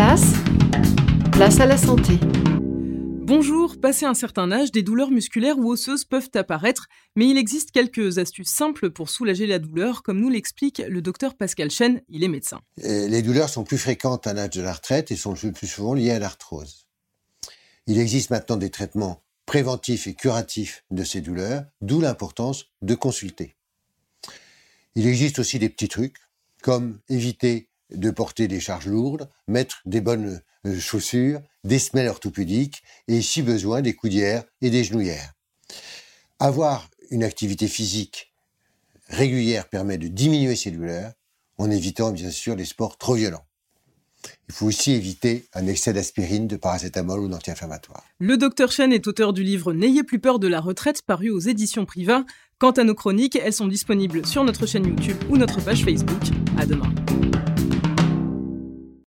place, place à la santé. Bonjour, passé un certain âge, des douleurs musculaires ou osseuses peuvent apparaître, mais il existe quelques astuces simples pour soulager la douleur, comme nous l'explique le docteur Pascal Chen, il est médecin. Les douleurs sont plus fréquentes à l'âge de la retraite et sont le plus souvent liées à l'arthrose. Il existe maintenant des traitements préventifs et curatifs de ces douleurs, d'où l'importance de consulter. Il existe aussi des petits trucs, comme éviter de porter des charges lourdes, mettre des bonnes euh, chaussures, des semelles orthopédiques et, si besoin, des coudières et des genouillères. Avoir une activité physique régulière permet de diminuer ces douleurs en évitant bien sûr les sports trop violents. Il faut aussi éviter un excès d'aspirine, de paracétamol ou d'anti-inflammatoire. Le docteur Chen est auteur du livre N'ayez plus peur de la retraite paru aux éditions Priva. Quant à nos chroniques, elles sont disponibles sur notre chaîne YouTube ou notre page Facebook. À demain.